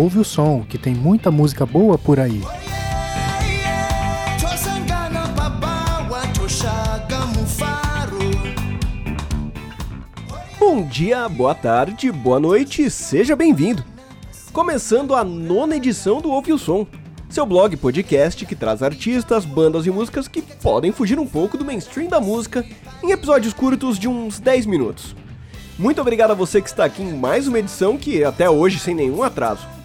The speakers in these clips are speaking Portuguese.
ouve o som, que tem muita música boa por aí. Bom dia, boa tarde, boa noite, seja bem-vindo. Começando a nona edição do Ouve o Som, seu blog podcast que traz artistas, bandas e músicas que podem fugir um pouco do mainstream da música em episódios curtos de uns 10 minutos. Muito obrigado a você que está aqui em mais uma edição que até hoje sem nenhum atraso.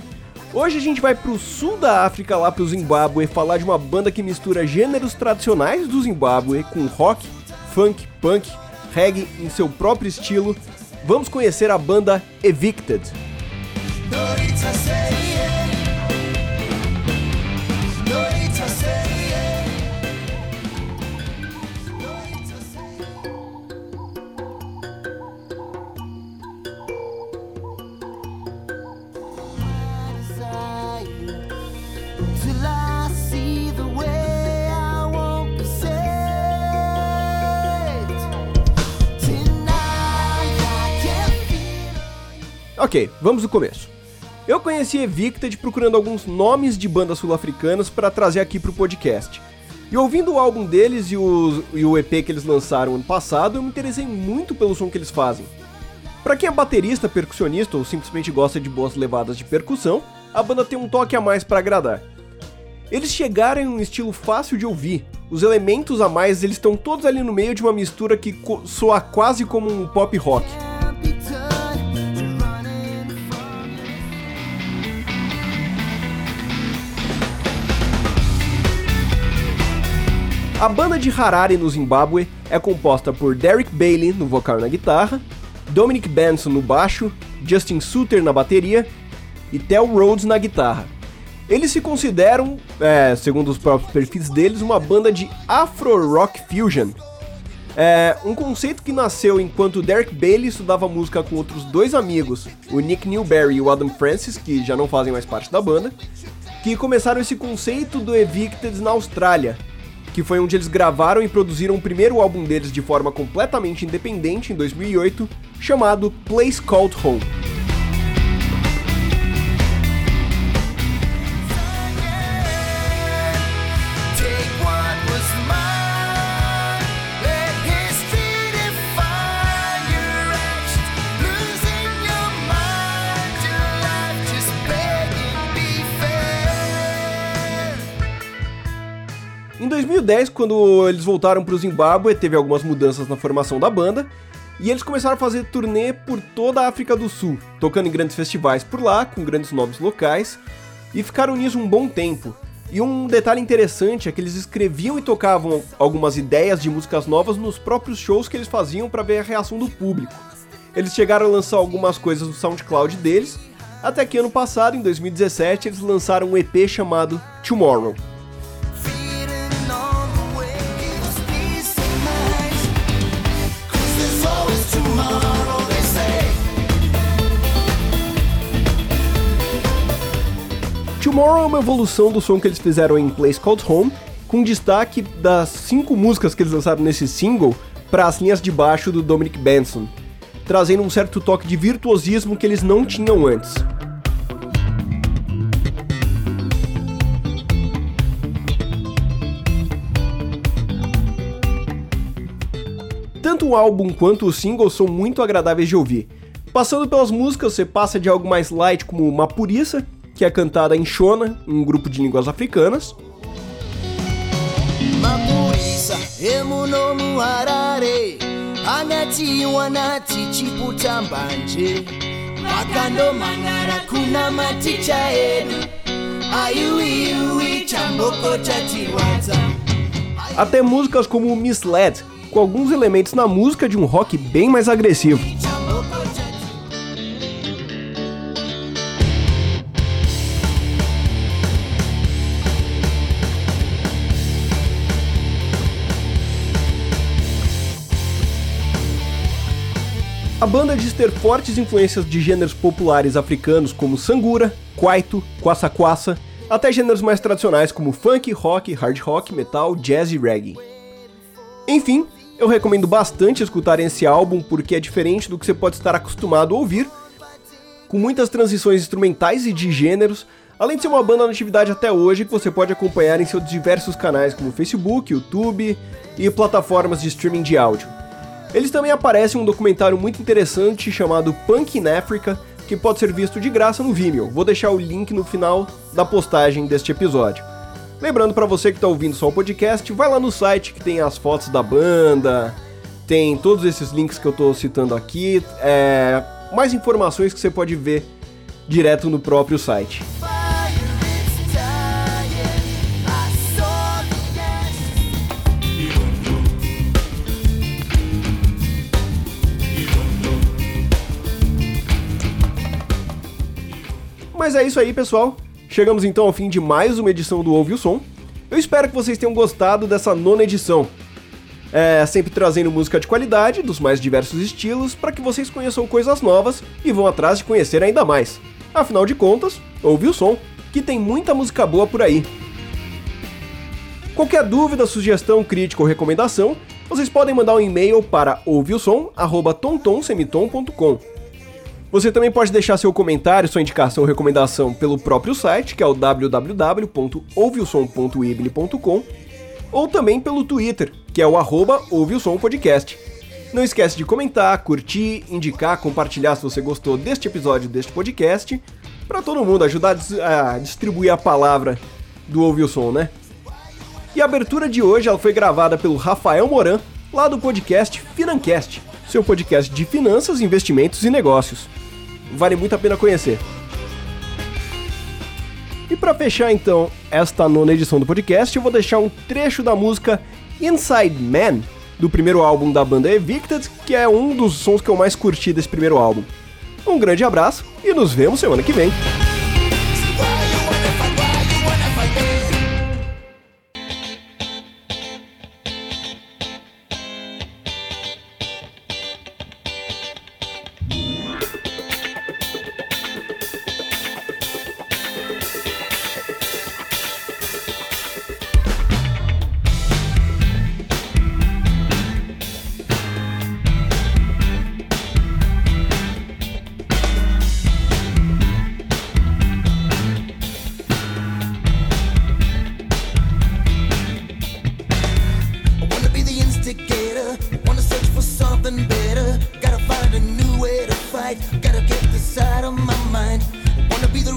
Hoje a gente vai pro sul da África, lá pro Zimbábue, falar de uma banda que mistura gêneros tradicionais do Zimbábue com rock, funk, punk, reggae em seu próprio estilo. Vamos conhecer a banda Evicted. Ok, vamos do começo. Eu conheci Evicted procurando alguns nomes de bandas sul-africanas para trazer aqui pro podcast. E ouvindo o álbum deles e o, e o EP que eles lançaram ano passado, eu me interessei muito pelo som que eles fazem. Para quem é baterista, percussionista ou simplesmente gosta de boas levadas de percussão, a banda tem um toque a mais para agradar. Eles chegaram em um estilo fácil de ouvir. Os elementos a mais eles estão todos ali no meio de uma mistura que soa quase como um pop rock. A banda de Harare no Zimbábue é composta por Derek Bailey no vocal e na guitarra, Dominic Benson no baixo, Justin Suter na bateria e Tel Rhodes na guitarra. Eles se consideram, é, segundo os próprios perfis deles, uma banda de Afro-Rock Fusion. É, um conceito que nasceu enquanto Derek Bailey estudava música com outros dois amigos, o Nick Newberry e o Adam Francis, que já não fazem mais parte da banda, que começaram esse conceito do Evicted na Austrália, que foi onde eles gravaram e produziram o primeiro álbum deles de forma completamente independente em 2008, chamado Place Called Home. Em 2010, quando eles voltaram para o Zimbábue, teve algumas mudanças na formação da banda, e eles começaram a fazer turnê por toda a África do Sul, tocando em grandes festivais por lá, com grandes nomes locais, e ficaram nisso um bom tempo. E um detalhe interessante é que eles escreviam e tocavam algumas ideias de músicas novas nos próprios shows que eles faziam para ver a reação do público. Eles chegaram a lançar algumas coisas no SoundCloud deles, até que ano passado, em 2017, eles lançaram um EP chamado Tomorrow. Tomorrow é uma evolução do som que eles fizeram em Place Called Home, com destaque das cinco músicas que eles lançaram nesse single para as linhas de baixo do Dominic Benson, trazendo um certo toque de virtuosismo que eles não tinham antes. Tanto o álbum quanto o single são muito agradáveis de ouvir. Passando pelas músicas, você passa de algo mais light como Mapurissa, que é cantada em Shona, um grupo de línguas africanas. Até músicas como Misled, com alguns elementos na música de um rock bem mais agressivo. A banda diz ter fortes influências de gêneros populares africanos como sangura, kwaito, kwassa-kwassa, até gêneros mais tradicionais como funk, rock, hard rock, metal, jazz e reggae. Enfim, eu recomendo bastante escutarem esse álbum porque é diferente do que você pode estar acostumado a ouvir, com muitas transições instrumentais e de gêneros, além de ser uma banda na atividade até hoje que você pode acompanhar em seus diversos canais como Facebook, YouTube e plataformas de streaming de áudio. Eles também aparecem em um documentário muito interessante chamado Punk in Africa, que pode ser visto de graça no Vimeo. Vou deixar o link no final da postagem deste episódio. Lembrando para você que está ouvindo só o podcast, vai lá no site que tem as fotos da banda, tem todos esses links que eu estou citando aqui, é, mais informações que você pode ver direto no próprio site. Mas é isso aí, pessoal. Chegamos então ao fim de mais uma edição do Ouve o Som. Eu espero que vocês tenham gostado dessa nona edição. É, sempre trazendo música de qualidade, dos mais diversos estilos, para que vocês conheçam coisas novas e vão atrás de conhecer ainda mais. Afinal de contas, ouve o som, que tem muita música boa por aí. Qualquer dúvida, sugestão, crítica ou recomendação, vocês podem mandar um e-mail para ouveosom@tontomsemitom.com. Você também pode deixar seu comentário, sua indicação ou recomendação pelo próprio site, que é o www.ouveosom.ibli.com, ou também pelo Twitter, que é o arroba Podcast. Não esquece de comentar, curtir, indicar, compartilhar se você gostou deste episódio deste podcast, para todo mundo ajudar a distribuir a palavra do Ouve Som, né? E a abertura de hoje ela foi gravada pelo Rafael Moran, lá do podcast Financast, seu podcast de finanças, investimentos e negócios vale muito a pena conhecer. E para fechar então esta nona edição do podcast, eu vou deixar um trecho da música Inside Man, do primeiro álbum da banda Evicted, que é um dos sons que eu mais curti desse primeiro álbum. Um grande abraço e nos vemos semana que vem.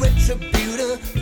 retributor